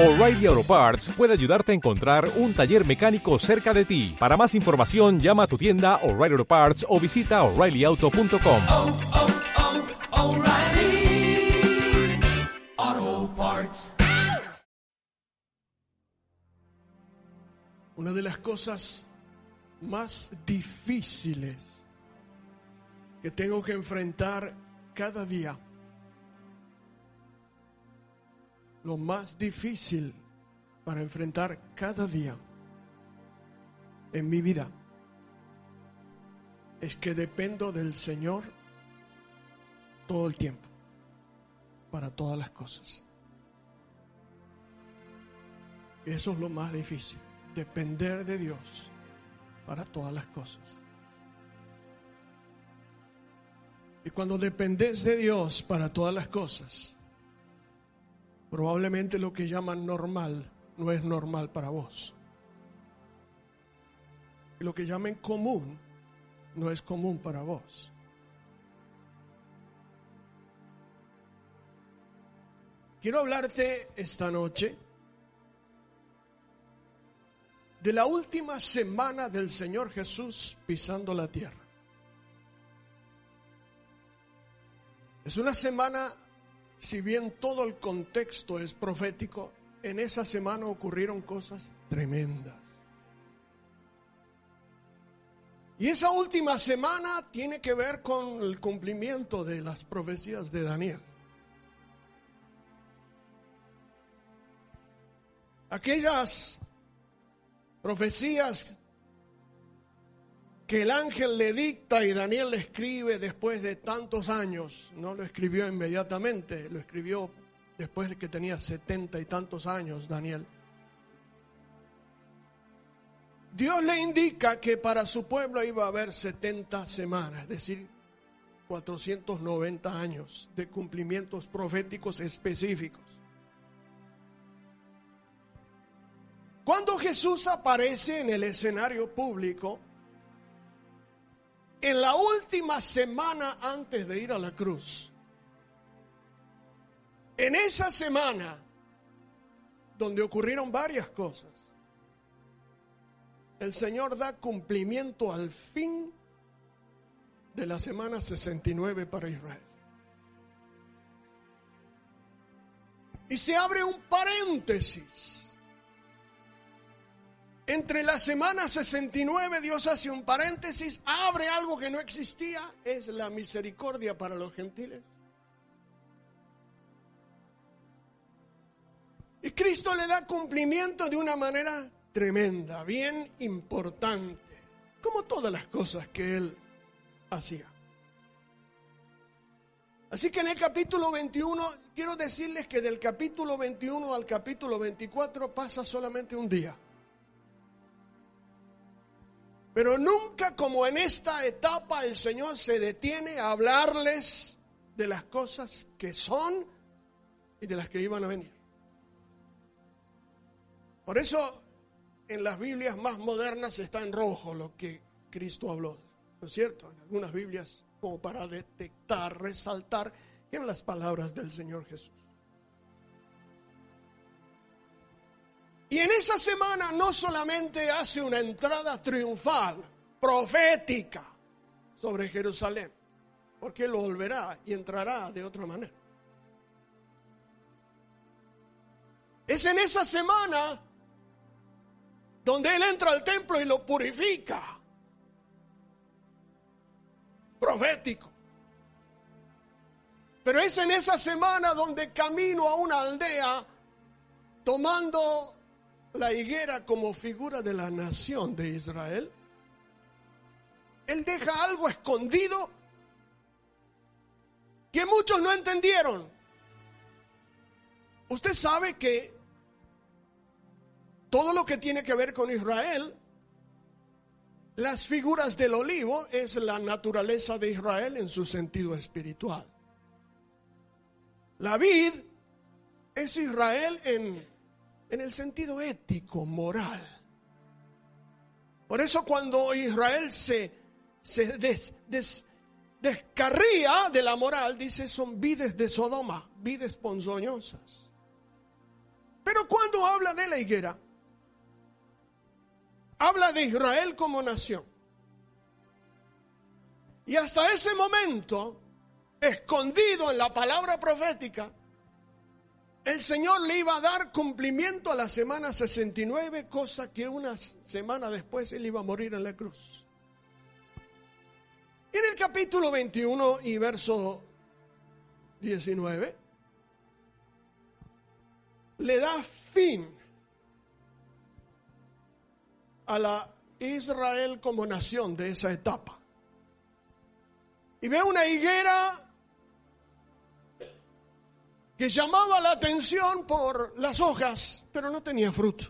O'Reilly Auto Parts puede ayudarte a encontrar un taller mecánico cerca de ti. Para más información, llama a tu tienda O'Reilly Auto Parts o visita oreillyauto.com. oh, oh, O'Reilly Auto Parts. Una de las cosas más difíciles que tengo que enfrentar cada día, lo más difícil para enfrentar cada día en mi vida, es que dependo del Señor todo el tiempo, para todas las cosas. Eso es lo más difícil depender de Dios para todas las cosas. Y cuando dependes de Dios para todas las cosas, probablemente lo que llaman normal no es normal para vos. Y lo que llaman común no es común para vos. Quiero hablarte esta noche de la última semana del Señor Jesús pisando la tierra. Es una semana, si bien todo el contexto es profético, en esa semana ocurrieron cosas tremendas. Y esa última semana tiene que ver con el cumplimiento de las profecías de Daniel. Aquellas profecías que el ángel le dicta y Daniel le escribe después de tantos años. No lo escribió inmediatamente, lo escribió después de que tenía setenta y tantos años Daniel. Dios le indica que para su pueblo iba a haber 70 semanas, es decir, 490 años de cumplimientos proféticos específicos. Cuando Jesús aparece en el escenario público, en la última semana antes de ir a la cruz, en esa semana donde ocurrieron varias cosas, el Señor da cumplimiento al fin de la semana 69 para Israel. Y se abre un paréntesis entre la semana 69 Dios hace un paréntesis, abre algo que no existía, es la misericordia para los gentiles. Y Cristo le da cumplimiento de una manera tremenda, bien importante, como todas las cosas que él hacía. Así que en el capítulo 21, quiero decirles que del capítulo 21 al capítulo 24 pasa solamente un día. Pero nunca como en esta etapa el Señor se detiene a hablarles de las cosas que son y de las que iban a venir. Por eso en las Biblias más modernas está en rojo lo que Cristo habló. ¿No es cierto? En algunas Biblias como para detectar, resaltar, eran las palabras del Señor Jesús. Y en esa semana no solamente hace una entrada triunfal, profética, sobre Jerusalén, porque Él volverá y entrará de otra manera. Es en esa semana donde Él entra al templo y lo purifica. Profético. Pero es en esa semana donde camino a una aldea tomando la higuera como figura de la nación de Israel, Él deja algo escondido que muchos no entendieron. Usted sabe que todo lo que tiene que ver con Israel, las figuras del olivo es la naturaleza de Israel en su sentido espiritual. La vid es Israel en en el sentido ético, moral. Por eso cuando Israel se, se des, des, descarría de la moral, dice, son vides de Sodoma, vides ponzoñosas. Pero cuando habla de la higuera, habla de Israel como nación. Y hasta ese momento, escondido en la palabra profética, el Señor le iba a dar cumplimiento a la semana 69, cosa que una semana después él iba a morir en la cruz. En el capítulo 21 y verso 19, le da fin a la Israel como nación de esa etapa. Y ve una higuera que llamaba la atención por las hojas, pero no tenía fruto.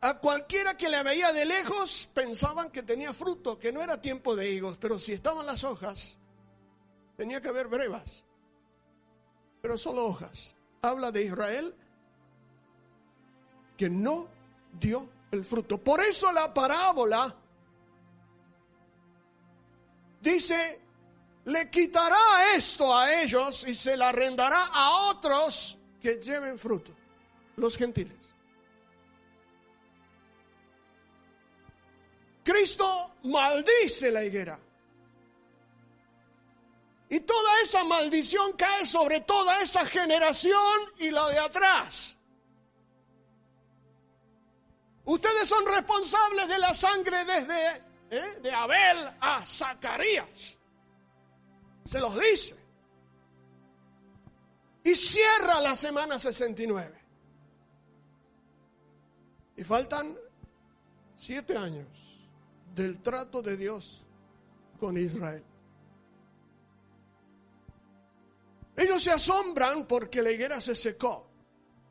A cualquiera que la veía de lejos pensaban que tenía fruto, que no era tiempo de higos, pero si estaban las hojas, tenía que haber brevas, pero solo hojas. Habla de Israel que no dio el fruto. Por eso la parábola dice, le quitará esto a ellos y se la arrendará a otros que lleven fruto, los gentiles. Cristo maldice la higuera. Y toda esa maldición cae sobre toda esa generación y la de atrás. Ustedes son responsables de la sangre desde ¿eh? de Abel a Zacarías. Se los dice. Y cierra la semana 69. Y faltan siete años del trato de Dios con Israel. Ellos se asombran porque la higuera se secó.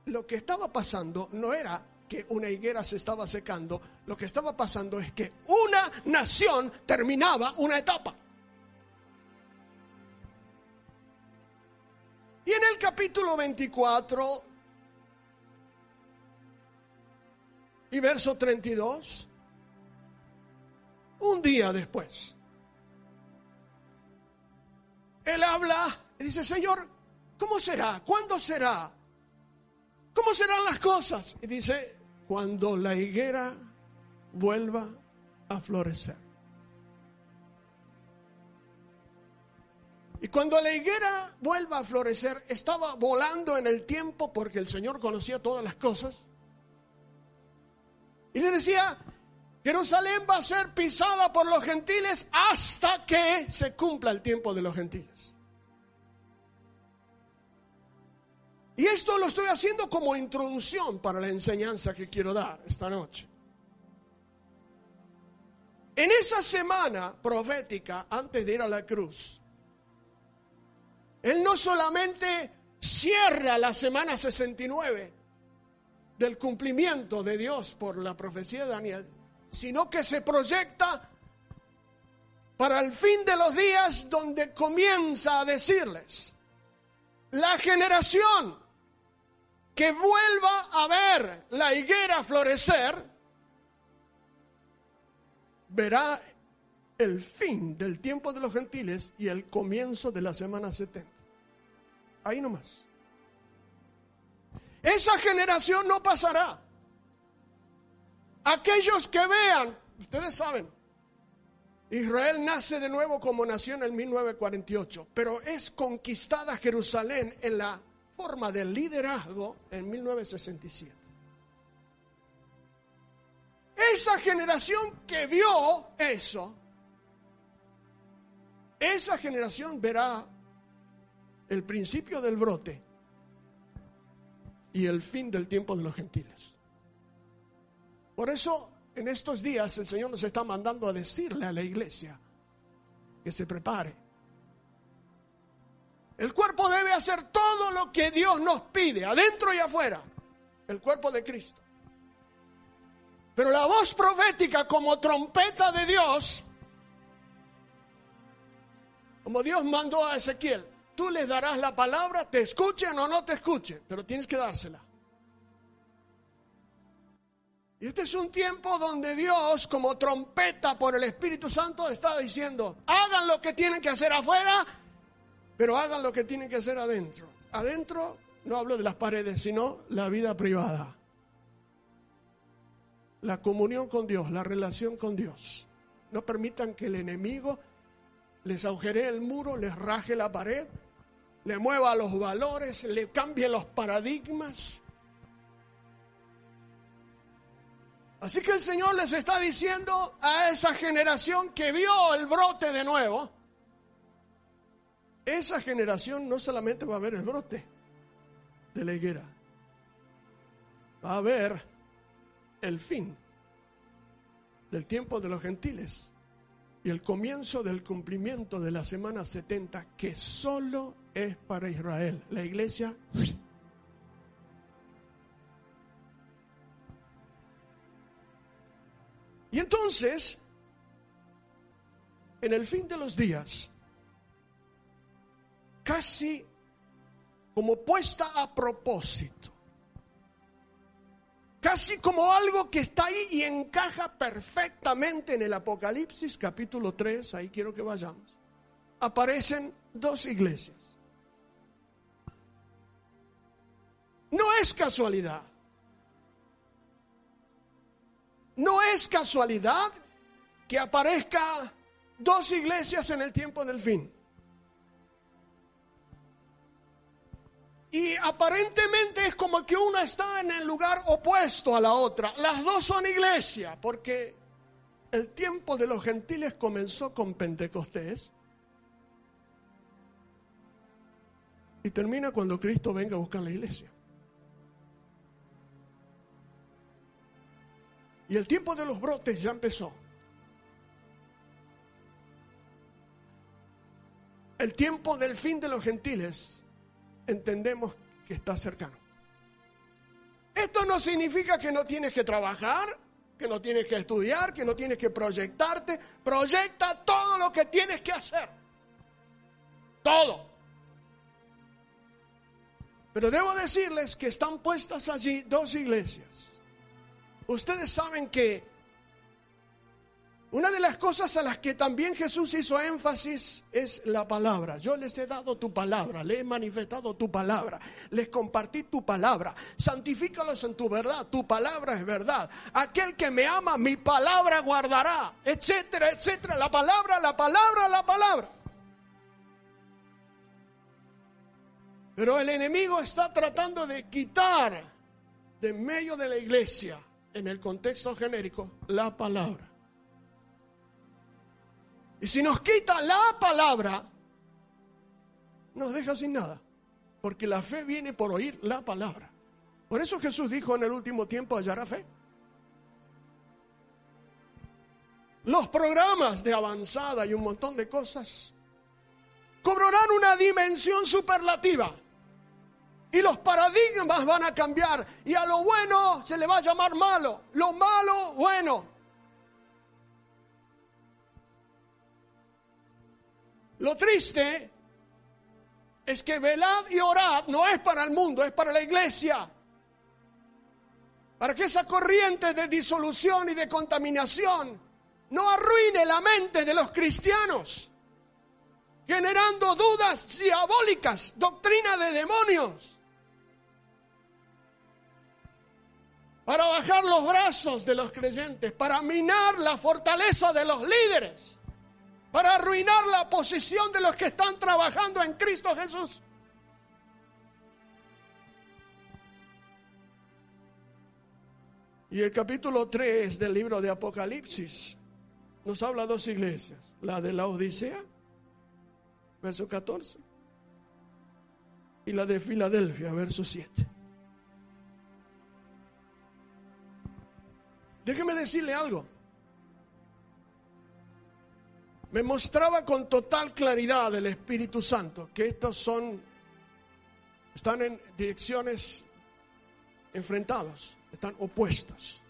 Lo que estaba pasando no era que una higuera se estaba secando, lo que estaba pasando es que una nación terminaba una etapa. Y en el capítulo 24 y verso 32, un día después, él habla y dice, Señor, ¿cómo será? ¿Cuándo será? ¿Cómo serán las cosas? Y dice, cuando la higuera vuelva a florecer. Y cuando la higuera vuelva a florecer, estaba volando en el tiempo porque el Señor conocía todas las cosas. Y le decía, Jerusalén va a ser pisada por los gentiles hasta que se cumpla el tiempo de los gentiles. Y esto lo estoy haciendo como introducción para la enseñanza que quiero dar esta noche. En esa semana profética, antes de ir a la cruz, Él no solamente cierra la semana 69 del cumplimiento de Dios por la profecía de Daniel, sino que se proyecta para el fin de los días donde comienza a decirles, la generación que vuelva a ver la higuera florecer, verá el fin del tiempo de los gentiles y el comienzo de la semana 70. Ahí nomás. Esa generación no pasará. Aquellos que vean, ustedes saben, Israel nace de nuevo como nación en 1948, pero es conquistada Jerusalén en la forma de liderazgo en 1967. Esa generación que vio eso, esa generación verá el principio del brote y el fin del tiempo de los gentiles. Por eso en estos días el Señor nos está mandando a decirle a la iglesia que se prepare el cuerpo debe hacer todo lo que Dios nos pide, adentro y afuera. El cuerpo de Cristo. Pero la voz profética como trompeta de Dios, como Dios mandó a Ezequiel, tú le darás la palabra, te escuchen o no te escuchen, pero tienes que dársela. Y este es un tiempo donde Dios, como trompeta por el Espíritu Santo, está diciendo, hagan lo que tienen que hacer afuera pero hagan lo que tienen que hacer adentro. Adentro no hablo de las paredes, sino la vida privada. La comunión con Dios, la relación con Dios. No permitan que el enemigo les agujeree el muro, les raje la pared, le mueva los valores, le cambie los paradigmas. Así que el Señor les está diciendo a esa generación que vio el brote de nuevo, esa generación no solamente va a ver el brote de la higuera, va a ver el fin del tiempo de los gentiles y el comienzo del cumplimiento de la semana 70 que solo es para Israel. La iglesia Y entonces, en el fin de los días, casi como puesta a propósito, casi como algo que está ahí y encaja perfectamente en el Apocalipsis capítulo 3, ahí quiero que vayamos, aparecen dos iglesias. No es casualidad. No es casualidad que aparezca dos iglesias en el tiempo del fin. Y aparentemente es como que una está en el lugar opuesto a la otra. Las dos son iglesias, porque el tiempo de los gentiles comenzó con Pentecostés y termina cuando Cristo venga a buscar la iglesia. Y el tiempo de los brotes ya empezó. El tiempo del fin de los gentiles entendemos que está cercano. Esto no significa que no tienes que trabajar, que no tienes que estudiar, que no tienes que proyectarte. Proyecta todo lo que tienes que hacer. Todo. Pero debo decirles que están puestas allí dos iglesias Ustedes saben que una de las cosas a las que también Jesús hizo énfasis es la palabra. Yo les he dado tu palabra, le he manifestado tu palabra, les compartí tu palabra. Santifícalos en tu verdad, tu palabra es verdad. Aquel que me ama, mi palabra guardará, etcétera, etcétera. La palabra, la palabra, la palabra. Pero el enemigo está tratando de quitar de medio de la iglesia en el contexto genérico, la palabra. Y si nos quita la palabra, nos deja sin nada. Porque la fe viene por oír la palabra. Por eso Jesús dijo en el último tiempo hallará fe. Los programas de avanzada y un montón de cosas cobrarán una dimensión superlativa. Y los paradigmas van a cambiar. Y a lo bueno se le va a llamar malo. Lo malo, bueno. Lo triste es que velad y orad no es para el mundo, es para la iglesia. Para que esa corriente de disolución y de contaminación no arruine la mente de los cristianos, generando dudas diabólicas, doctrina de demonios. para bajar los brazos de los creyentes, para minar la fortaleza de los líderes, para arruinar la posición de los que están trabajando en Cristo Jesús. Y el capítulo 3 del libro de Apocalipsis nos habla dos iglesias, la de la Odisea, verso 14, y la de Filadelfia, verso 7. Déjeme decirle algo. Me mostraba con total claridad el Espíritu Santo que estos son, están en direcciones enfrentadas, están opuestas.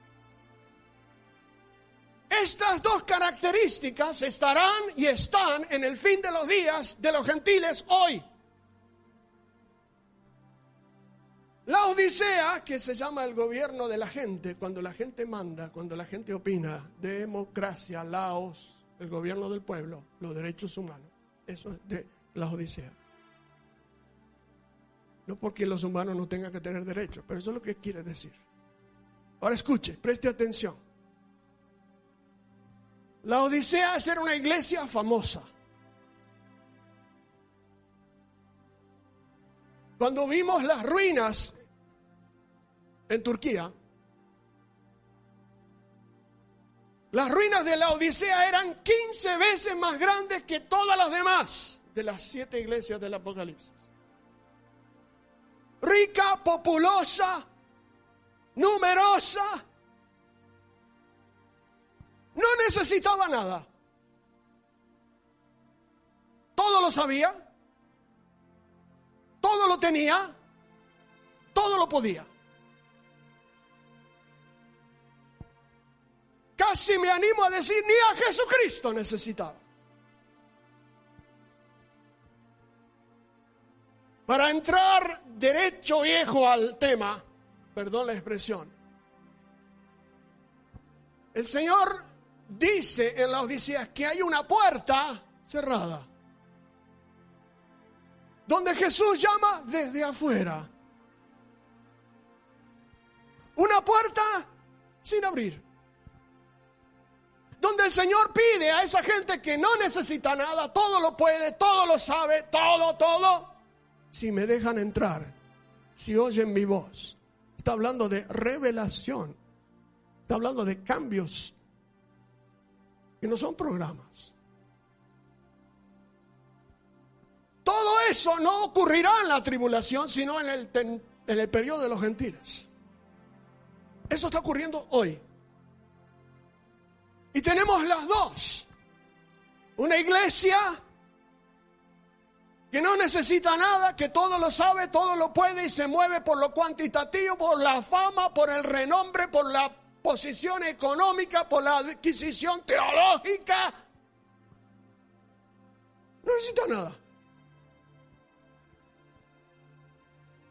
Estas dos características estarán y están en el fin de los días de los gentiles hoy. La Odisea, que se llama el gobierno de la gente, cuando la gente manda, cuando la gente opina, democracia, laos, el gobierno del pueblo, los derechos humanos. Eso es de la Odisea. No porque los humanos no tengan que tener derechos, pero eso es lo que quiere decir. Ahora escuche, preste atención. La Odisea era una iglesia famosa. Cuando vimos las ruinas en Turquía, las ruinas de la Odisea eran 15 veces más grandes que todas las demás de las siete iglesias del Apocalipsis. Rica, populosa, numerosa, no necesitaba nada. Todo lo sabía, todo lo tenía, todo lo podía. Casi me animo a decir, ni a Jesucristo necesitaba. Para entrar derecho viejo al tema, perdón la expresión, el Señor dice en la Odisea que hay una puerta cerrada, donde Jesús llama desde afuera. Una puerta sin abrir. Donde el Señor pide a esa gente que no necesita nada, todo lo puede, todo lo sabe, todo, todo, si me dejan entrar, si oyen mi voz. Está hablando de revelación, está hablando de cambios que no son programas. Todo eso no ocurrirá en la tribulación, sino en el, periodo de los gentiles. Eso está ocurriendo hoy. Y tenemos las dos. Una iglesia que no necesita nada, que todo lo sabe, todo lo puede y se mueve por lo cuantitativo, por la fama, por el renombre, por la posición económica, por la adquisición teológica. No necesita nada.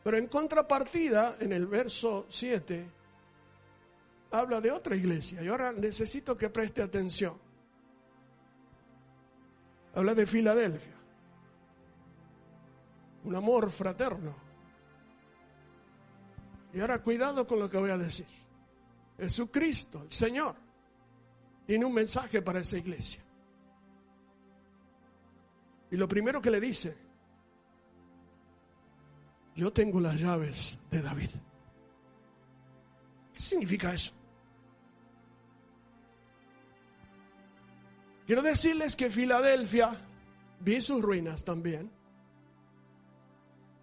Pero en contrapartida, en el verso 7, habla de otra iglesia. Y ahora necesito que preste atención. Habla de Filadelfia. Un amor fraterno. Y ahora cuidado con lo que voy a decir. Jesucristo, el Señor, tiene un mensaje para esa iglesia. Y lo primero que le dice, yo tengo las llaves de David. ¿Qué significa eso? Quiero decirles que Filadelfia, vi sus ruinas también.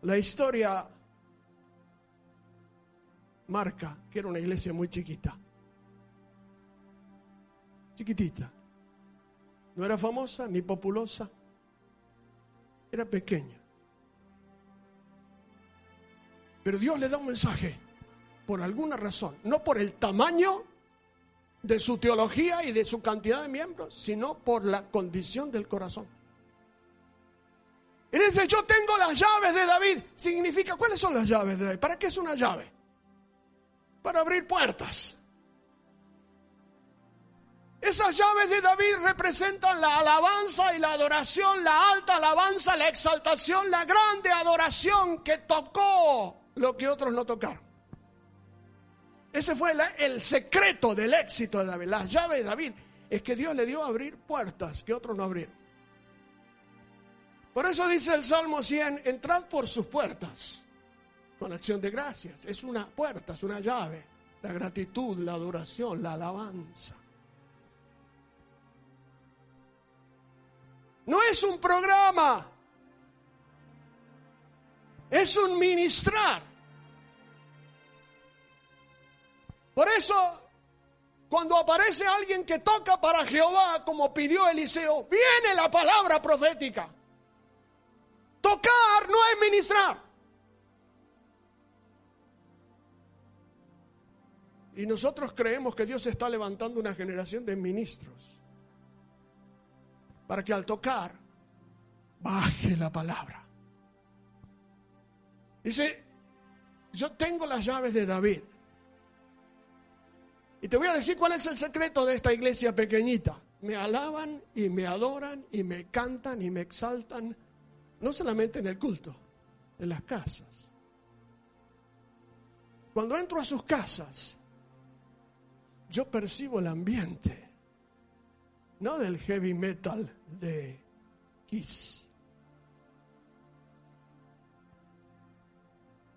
La historia marca que era una iglesia muy chiquita. Chiquitita. No era famosa ni populosa. Era pequeña. Pero Dios le da un mensaje por alguna razón, no por el tamaño de su teología y de su cantidad de miembros, sino por la condición del corazón. Y dice, yo tengo las llaves de David. Significa, ¿cuáles son las llaves de David? ¿Para qué es una llave? Para abrir puertas. Esas llaves de David representan la alabanza y la adoración, la alta alabanza, la exaltación, la grande adoración que tocó lo que otros no tocaron. Ese fue el secreto del éxito de David. Las llaves de David es que Dios le dio a abrir puertas que otros no abrieron. Por eso dice el Salmo 100, entrad por sus puertas con acción de gracias. Es una puerta, es una llave. La gratitud, la adoración, la alabanza. No es un programa, es un ministrar. Por eso, cuando aparece alguien que toca para Jehová, como pidió Eliseo, viene la palabra profética. Tocar no es ministrar. Y nosotros creemos que Dios está levantando una generación de ministros para que al tocar baje la palabra. Dice, yo tengo las llaves de David. Y te voy a decir cuál es el secreto de esta iglesia pequeñita. Me alaban y me adoran y me cantan y me exaltan, no solamente en el culto, en las casas. Cuando entro a sus casas, yo percibo el ambiente, no del heavy metal de Kiss.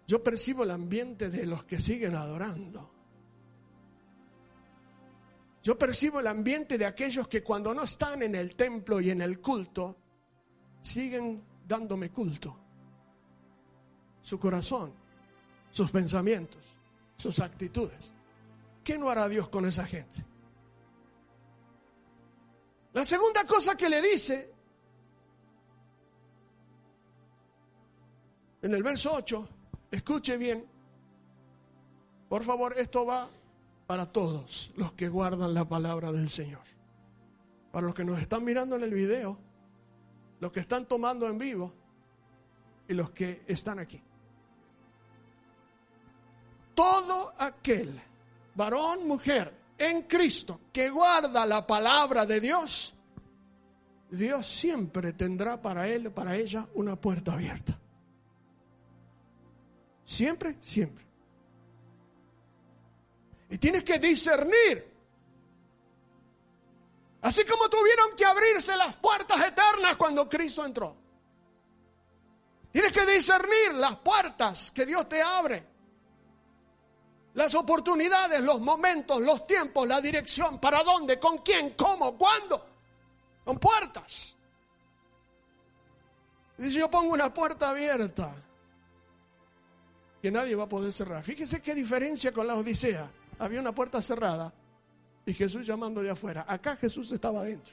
Yo percibo el ambiente de los que siguen adorando. Yo percibo el ambiente de aquellos que cuando no están en el templo y en el culto, siguen dándome culto. Su corazón, sus pensamientos, sus actitudes. ¿Qué no hará Dios con esa gente? La segunda cosa que le dice en el verso 8, escuche bien, por favor, esto va para todos los que guardan la palabra del Señor. Para los que nos están mirando en el video, los que están tomando en vivo y los que están aquí. Todo aquel, varón, mujer, en Cristo, que guarda la palabra de Dios, Dios siempre tendrá para él, para ella, una puerta abierta. Siempre, siempre. Y tienes que discernir. Así como tuvieron que abrirse las puertas eternas cuando Cristo entró. Tienes que discernir las puertas que Dios te abre. Las oportunidades, los momentos, los tiempos, la dirección, para dónde, con quién, cómo, cuándo. Con puertas. Y si yo pongo una puerta abierta, que nadie va a poder cerrar. Fíjese qué diferencia con la Odisea había una puerta cerrada y Jesús llamando de afuera. Acá Jesús estaba adentro.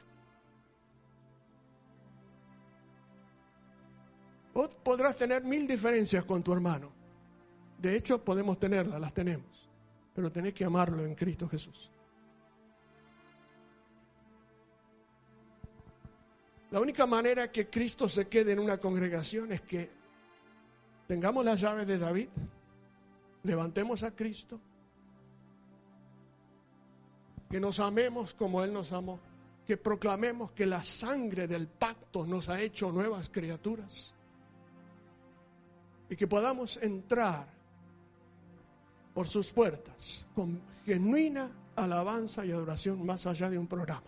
Vos podrás tener mil diferencias con tu hermano. De hecho, podemos tenerlas, las tenemos. Pero tenés que amarlo en Cristo Jesús. La única manera que Cristo se quede en una congregación es que tengamos las llaves de David, levantemos a Cristo que nos amemos como Él nos amó, que proclamemos que la sangre del pacto nos ha hecho nuevas criaturas y que podamos entrar por sus puertas con genuina alabanza y adoración más allá de un programa.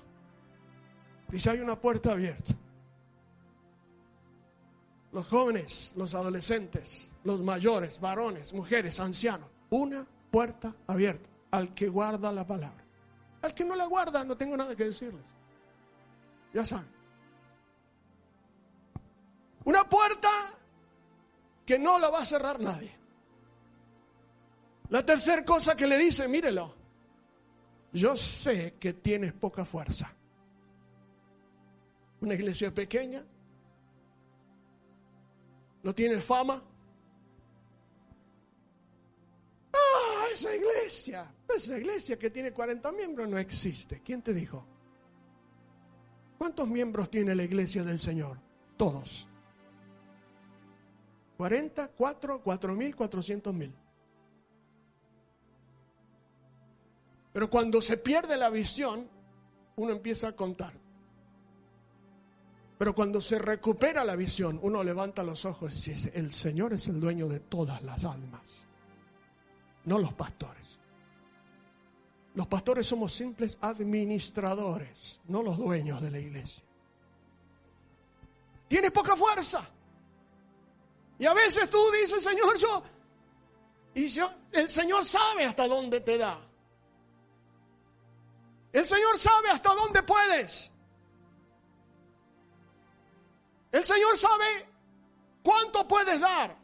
Y si hay una puerta abierta, los jóvenes, los adolescentes, los mayores, varones, mujeres, ancianos, una puerta abierta al que guarda la palabra. Al que no la guarda, no tengo nada que decirles. Ya saben. Una puerta que no la va a cerrar nadie. La tercera cosa que le dice, mírelo, yo sé que tienes poca fuerza. Una iglesia pequeña, no tienes fama, esa iglesia, esa iglesia que tiene 40 miembros no existe. ¿Quién te dijo? ¿Cuántos miembros tiene la iglesia del Señor? Todos. 40, 4, 4 mil, 400 mil. Pero cuando se pierde la visión, uno empieza a contar. Pero cuando se recupera la visión, uno levanta los ojos y dice, el Señor es el dueño de todas las almas no los pastores. Los pastores somos simples administradores, no los dueños de la iglesia. Tienes poca fuerza. Y a veces tú dices, Señor, yo... Y yo, el Señor sabe hasta dónde te da. El Señor sabe hasta dónde puedes. El Señor sabe cuánto puedes dar.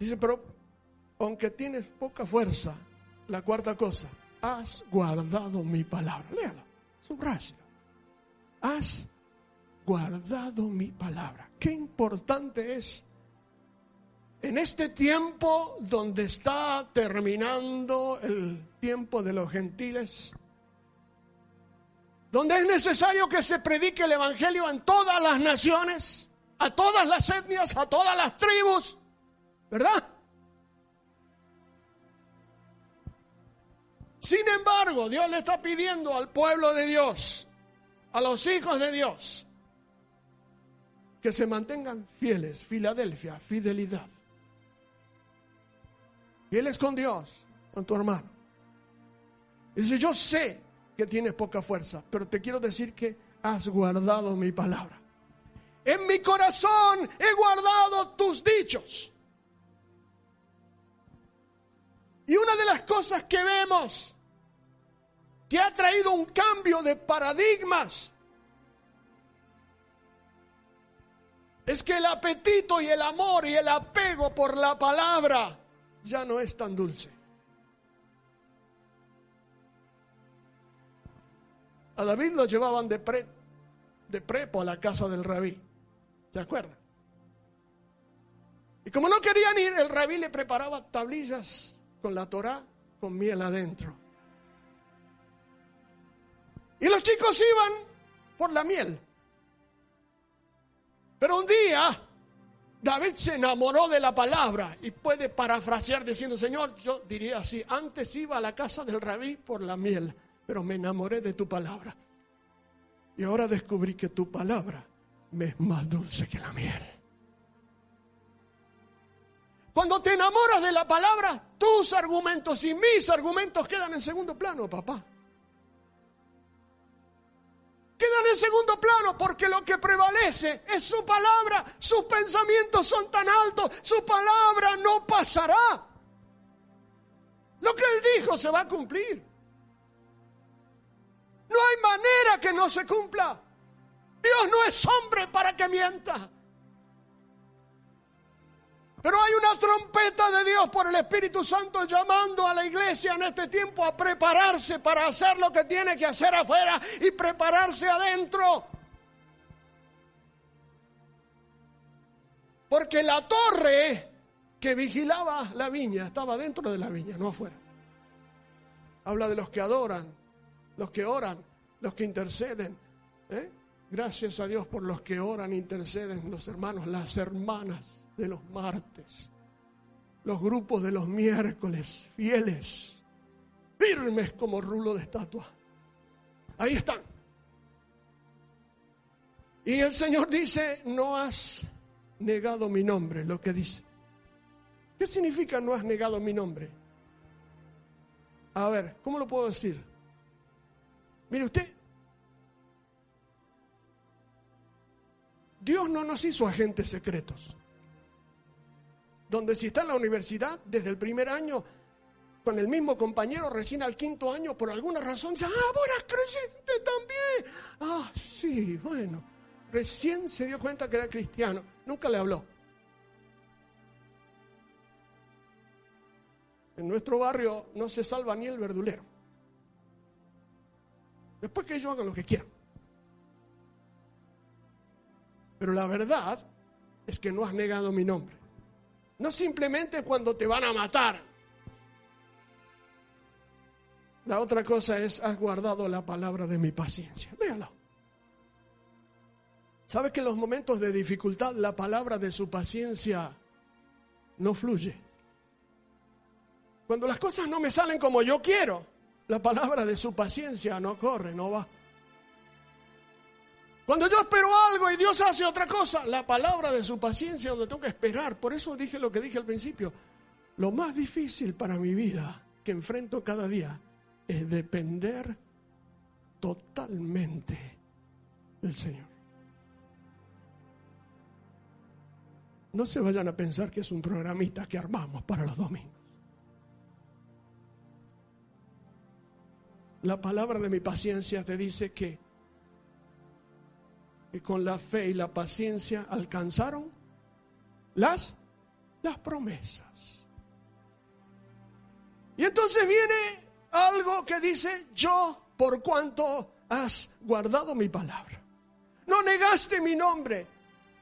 Dice, pero aunque tienes poca fuerza, la cuarta cosa, has guardado mi palabra. Léala, subrayala. Has guardado mi palabra. Qué importante es en este tiempo donde está terminando el tiempo de los gentiles, donde es necesario que se predique el Evangelio en todas las naciones, a todas las etnias, a todas las tribus, ¿verdad? Sin embargo, Dios le está pidiendo al pueblo de Dios, a los hijos de Dios, que se mantengan fieles. Filadelfia, fidelidad. Y él es con Dios, con tu hermano. Dice, yo sé que tienes poca fuerza, pero te quiero decir que has guardado mi palabra. En mi corazón he guardado tus dichos. Y una de las cosas que vemos que ha traído un cambio de paradigmas es que el apetito y el amor y el apego por la palabra ya no es tan dulce. A David lo llevaban de, pre, de prepo a la casa del rabí. ¿Se acuerdan? Y como no querían ir, el rabí le preparaba tablillas con la Torá con miel adentro. Y los chicos iban por la miel. Pero un día David se enamoró de la palabra y puede parafrasear diciendo, Señor, yo diría así, antes iba a la casa del rabí por la miel, pero me enamoré de tu palabra. Y ahora descubrí que tu palabra me es más dulce que la miel. Cuando te enamoras de la palabra, tus argumentos y mis argumentos quedan en segundo plano, papá quedan en segundo plano porque lo que prevalece es su palabra. Sus pensamientos son tan altos, su palabra no pasará. Lo que él dijo se va a cumplir. No hay manera que no se cumpla. Dios no es hombre para que mienta. Pero hay una trompeta de Dios por el Espíritu Santo llamando a la iglesia en este tiempo a prepararse para hacer lo que tiene que hacer afuera y prepararse adentro. Porque la torre que vigilaba la viña estaba dentro de la viña, no afuera. Habla de los que adoran, los que oran, los que interceden. ¿eh? Gracias a Dios por los que oran, interceden, los hermanos, las hermanas de los martes, los grupos de los miércoles, fieles, firmes como rulo de estatua. Ahí están. Y el Señor dice, no has negado mi nombre, lo que dice. ¿Qué significa no has negado mi nombre? A ver, ¿cómo lo puedo decir? Mire usted, Dios no nos hizo agentes secretos donde si está en la universidad desde el primer año con el mismo compañero recién al quinto año, por alguna razón dice, ah, vos eras creyente también. Ah, sí, bueno, recién se dio cuenta que era cristiano, nunca le habló. En nuestro barrio no se salva ni el verdulero. Después que ellos hagan lo que quieran. Pero la verdad es que no has negado mi nombre. No simplemente cuando te van a matar. La otra cosa es, has guardado la palabra de mi paciencia. Véalo. ¿Sabe que en los momentos de dificultad la palabra de su paciencia no fluye? Cuando las cosas no me salen como yo quiero, la palabra de su paciencia no corre, no va. Cuando yo espero algo y Dios hace otra cosa, la palabra de su paciencia donde tengo que esperar. Por eso dije lo que dije al principio. Lo más difícil para mi vida que enfrento cada día es depender totalmente del Señor. No se vayan a pensar que es un programita que armamos para los domingos. La palabra de mi paciencia te dice que y con la fe y la paciencia alcanzaron las, las promesas. Y entonces viene algo que dice, yo por cuanto has guardado mi palabra. No negaste mi nombre,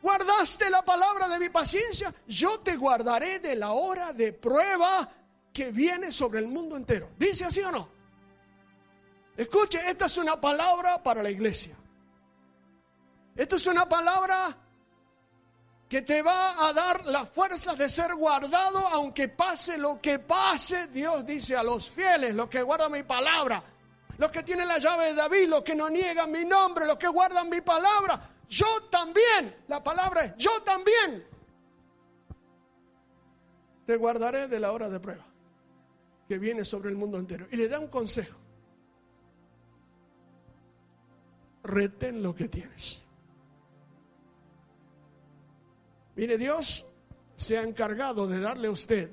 guardaste la palabra de mi paciencia, yo te guardaré de la hora de prueba que viene sobre el mundo entero. ¿Dice así o no? Escuche, esta es una palabra para la iglesia. Esto es una palabra que te va a dar las fuerzas de ser guardado aunque pase lo que pase. Dios dice a los fieles, los que guardan mi palabra, los que tienen la llave de David, los que no niegan mi nombre, los que guardan mi palabra. Yo también, la palabra es yo también. Te guardaré de la hora de prueba. que viene sobre el mundo entero. Y le da un consejo. Retén lo que tienes. Mire, Dios se ha encargado de darle a usted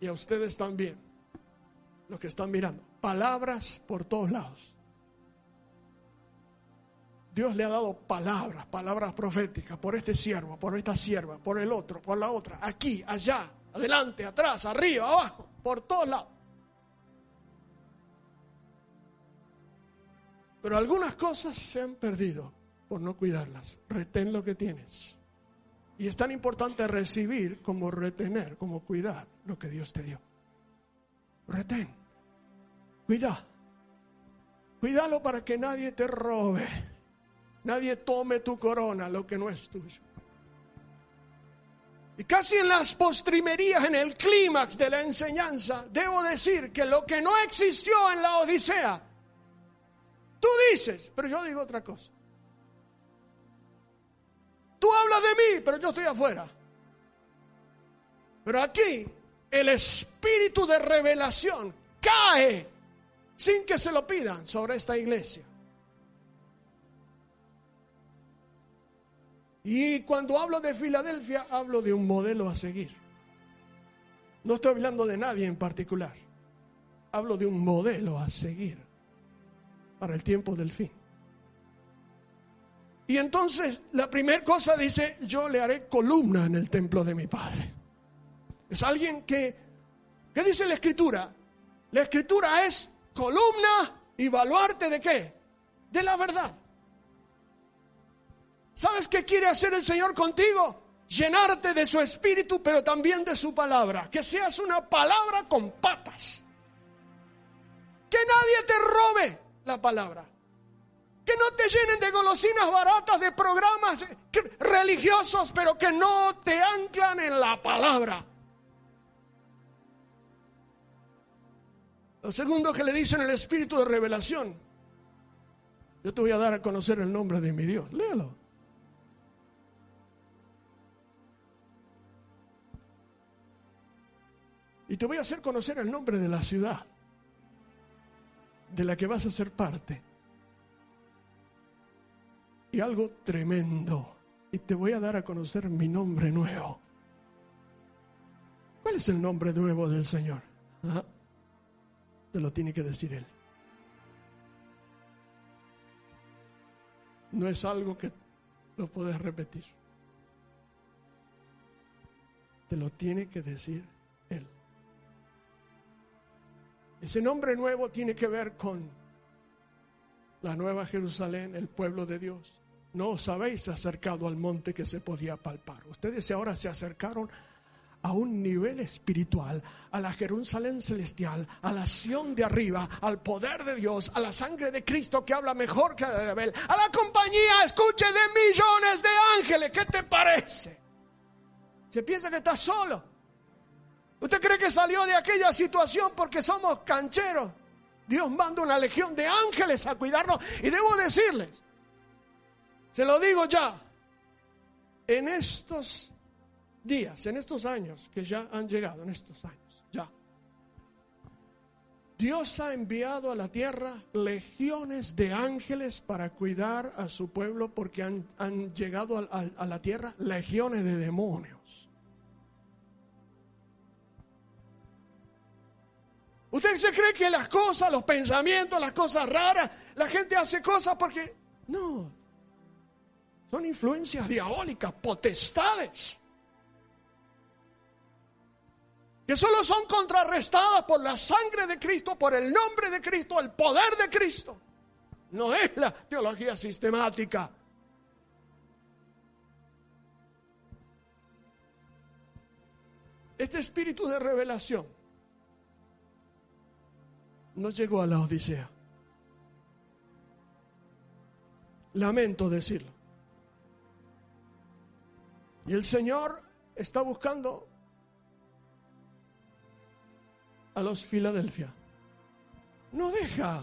y a ustedes también, los que están mirando, palabras por todos lados. Dios le ha dado palabras, palabras proféticas por este siervo, por esta sierva, por el otro, por la otra, aquí, allá, adelante, atrás, arriba, abajo, por todos lados. Pero algunas cosas se han perdido por no cuidarlas. Retén lo que tienes. Y es tan importante recibir como retener, como cuidar lo que Dios te dio. Retén. Cuida. Cuídalo para que nadie te robe. Nadie tome tu corona, lo que no es tuyo. Y casi en las postrimerías, en el clímax de la enseñanza, debo decir que lo que no existió en la Odisea, tú dices, pero yo digo otra cosa. Tú hablas de mí, pero yo estoy afuera. Pero aquí el espíritu de revelación cae sin que se lo pidan sobre esta iglesia. Y cuando hablo de Filadelfia, hablo de un modelo a seguir. No estoy hablando de nadie en particular. Hablo de un modelo a seguir para el tiempo del fin. Y entonces la primera cosa dice, yo le haré columna en el templo de mi Padre. Es alguien que, ¿qué dice la escritura? La escritura es columna y baluarte de qué? De la verdad. ¿Sabes qué quiere hacer el Señor contigo? Llenarte de su espíritu, pero también de su palabra. Que seas una palabra con patas. Que nadie te robe la palabra. Que no te llenen de golosinas baratas, de programas religiosos, pero que no te anclan en la palabra. Lo segundo que le dicen el espíritu de revelación. Yo te voy a dar a conocer el nombre de mi Dios. Léalo. Y te voy a hacer conocer el nombre de la ciudad de la que vas a ser parte y algo tremendo. Y te voy a dar a conocer mi nombre nuevo. ¿Cuál es el nombre nuevo del Señor? Te lo tiene que decir Él. No es algo que lo puedes repetir. Te lo tiene que decir Él. Ese nombre nuevo tiene que ver con la nueva Jerusalén, el pueblo de Dios no os habéis acercado al monte que se podía palpar. Ustedes ahora se acercaron a un nivel espiritual, a la Jerusalén celestial, a la acción de arriba, al poder de Dios, a la sangre de Cristo que habla mejor que la de Abel, a la compañía, escuche, de millones de ángeles. ¿Qué te parece? Se piensa que está solo. ¿Usted cree que salió de aquella situación porque somos cancheros? Dios manda una legión de ángeles a cuidarnos y debo decirles, se lo digo ya. En estos días, en estos años que ya han llegado, en estos años, ya. Dios ha enviado a la tierra legiones de ángeles para cuidar a su pueblo porque han, llegado a, a la tierra legiones de demonios. ¿Usted se cree que las cosas, los pensamientos, las cosas raras, la gente hace cosas porque... No, son influencias diabólicas, potestades, que solo son contrarrestadas por la sangre de Cristo, por el nombre de Cristo, el poder de Cristo. No es la teología sistemática. Este espíritu de revelación no llegó a la Odisea. Lamento decirlo. Y el Señor está buscando a los Filadelfia. No deja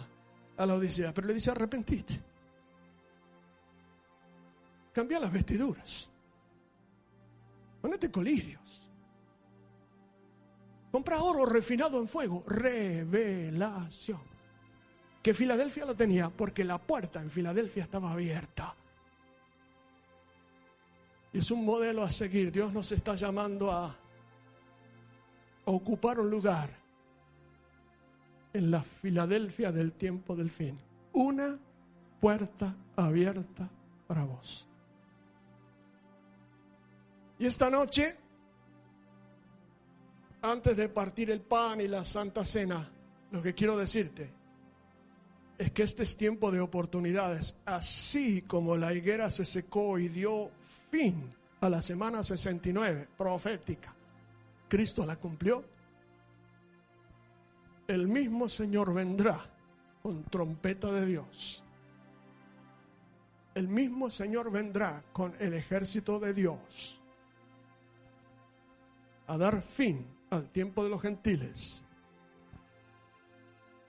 a la Odisea, pero le dice arrepentite. Cambia las vestiduras. Ponete colirios. Compra oro refinado en fuego. Revelación. Que Filadelfia lo tenía porque la puerta en Filadelfia estaba abierta. Y es un modelo a seguir. Dios nos está llamando a ocupar un lugar en la Filadelfia del tiempo del fin. Una puerta abierta para vos. Y esta noche, antes de partir el pan y la santa cena, lo que quiero decirte es que este es tiempo de oportunidades. Así como la higuera se secó y dio fin a la semana 69 profética, Cristo la cumplió. El mismo Señor vendrá con trompeta de Dios. El mismo Señor vendrá con el ejército de Dios a dar fin al tiempo de los gentiles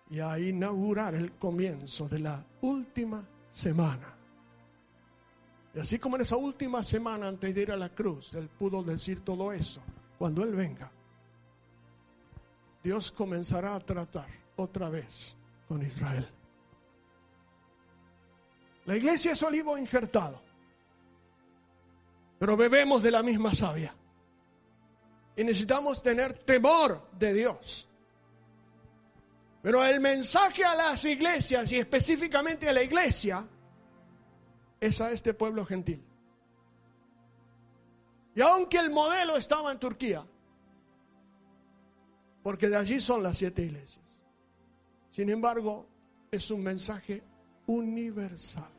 y a inaugurar el comienzo de la última semana. Y así como en esa última semana antes de ir a la cruz, Él pudo decir todo eso, cuando Él venga, Dios comenzará a tratar otra vez con Israel. La iglesia es olivo injertado, pero bebemos de la misma savia. Y necesitamos tener temor de Dios. Pero el mensaje a las iglesias y específicamente a la iglesia es a este pueblo gentil. Y aunque el modelo estaba en Turquía, porque de allí son las siete iglesias, sin embargo es un mensaje universal.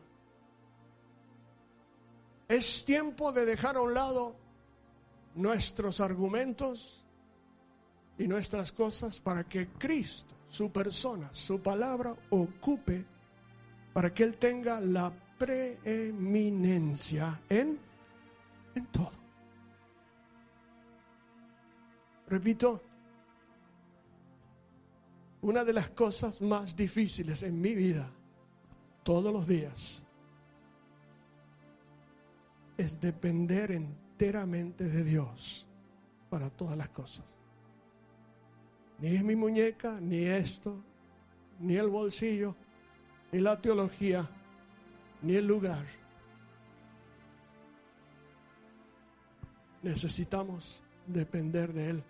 Es tiempo de dejar a un lado nuestros argumentos y nuestras cosas para que Cristo, su persona, su palabra, ocupe para que Él tenga la preeminencia en, en todo. Repito, una de las cosas más difíciles en mi vida, todos los días, es depender enteramente de Dios para todas las cosas. Ni es mi muñeca, ni esto, ni el bolsillo, ni la teología, ni el lugar. Necesitamos depender de Él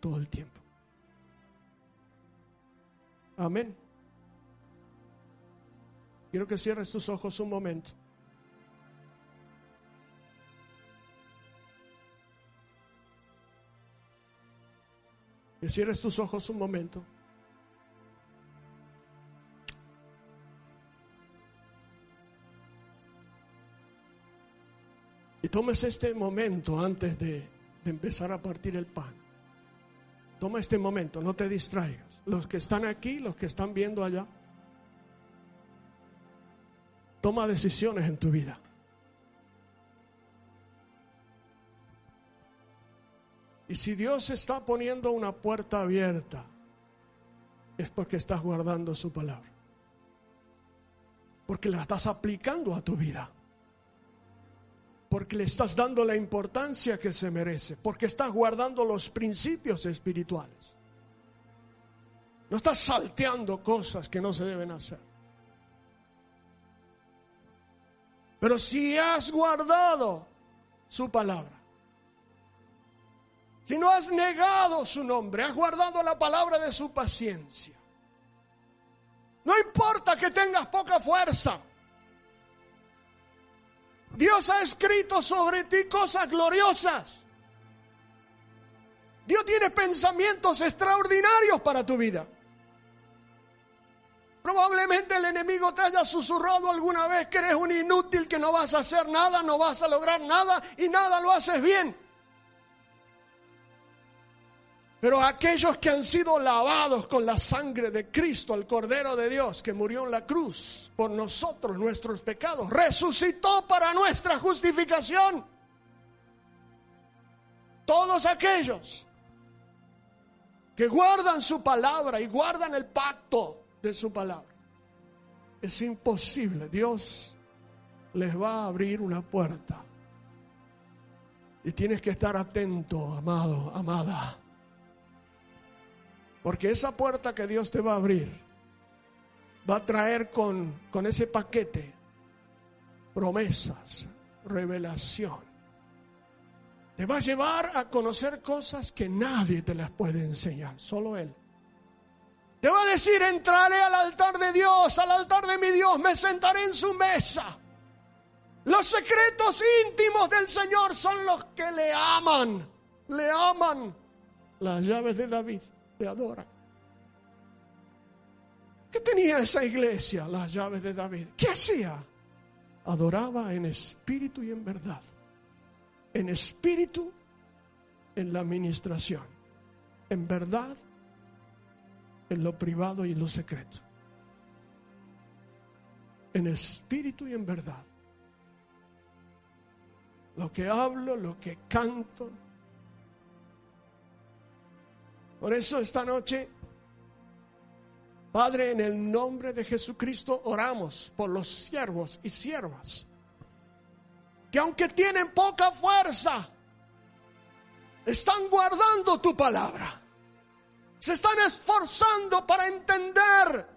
todo el tiempo. Amén. Quiero que cierres tus ojos un momento. Que cierres tus ojos un momento. Y tomes este momento antes de, de empezar a partir el pan. Toma este momento, no te distraigas. Los que están aquí, los que están viendo allá, toma decisiones en tu vida. Y si Dios está poniendo una puerta abierta, es porque estás guardando su palabra. Porque la estás aplicando a tu vida. Porque le estás dando la importancia que se merece. Porque estás guardando los principios espirituales. No estás salteando cosas que no se deben hacer. Pero si has guardado su palabra, si no has negado su nombre, has guardado la palabra de su paciencia. No importa que tengas poca fuerza. Dios ha escrito sobre ti cosas gloriosas. Dios tiene pensamientos extraordinarios para tu vida. Probablemente el enemigo te haya susurrado alguna vez que eres un inútil, que no vas a hacer nada, no vas a lograr nada y nada lo haces bien. Pero aquellos que han sido lavados con la sangre de Cristo, el Cordero de Dios, que murió en la cruz por nosotros, nuestros pecados, resucitó para nuestra justificación. Todos aquellos que guardan su palabra y guardan el pacto de su palabra. Es imposible. Dios les va a abrir una puerta. Y tienes que estar atento, amado, amada Porque esa puerta que Dios te va a abrir va a traer con, con ese paquete promesas, revelación. Te va a llevar a conocer cosas que nadie te las puede enseñar, solo Él. Te va a decir, entraré al altar de Dios, al altar de mi Dios, me sentaré en su mesa. Los secretos íntimos del Señor son los que le aman, le aman. Las llaves de David le adoran. ¿Qué tenía esa iglesia, las llaves de David? ¿Qué hacía? Adoraba en espíritu y en verdad. En espíritu, en la administración. En verdad, en lo privado y en lo secreto. En espíritu y en verdad. Lo que hablo, lo que canto. Por eso esta noche, Padre, en el nombre de Jesucristo oramos por los siervos y siervas que aunque tienen poca fuerza, están guardando tu palabra. Se están esforzando para entender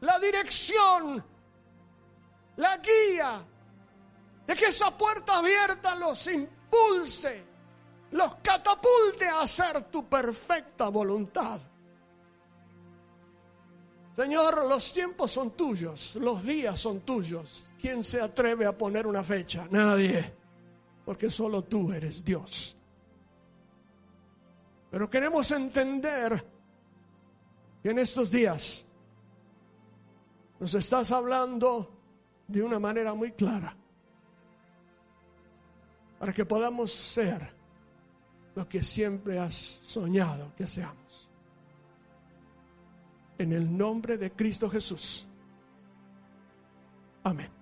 la dirección, la guía, de que esa puerta abierta los impulse, los catapulte a hacer tu perfecta voluntad. Señor, los tiempos son tuyos, los días son tuyos. ¿Quién se atreve a poner una fecha? Nadie, porque solo tú eres Dios. Pero queremos entender que en estos días nos estás hablando de una manera muy clara para que podamos ser lo que siempre has soñado que seamos. En el nombre de Cristo Jesús. Amén.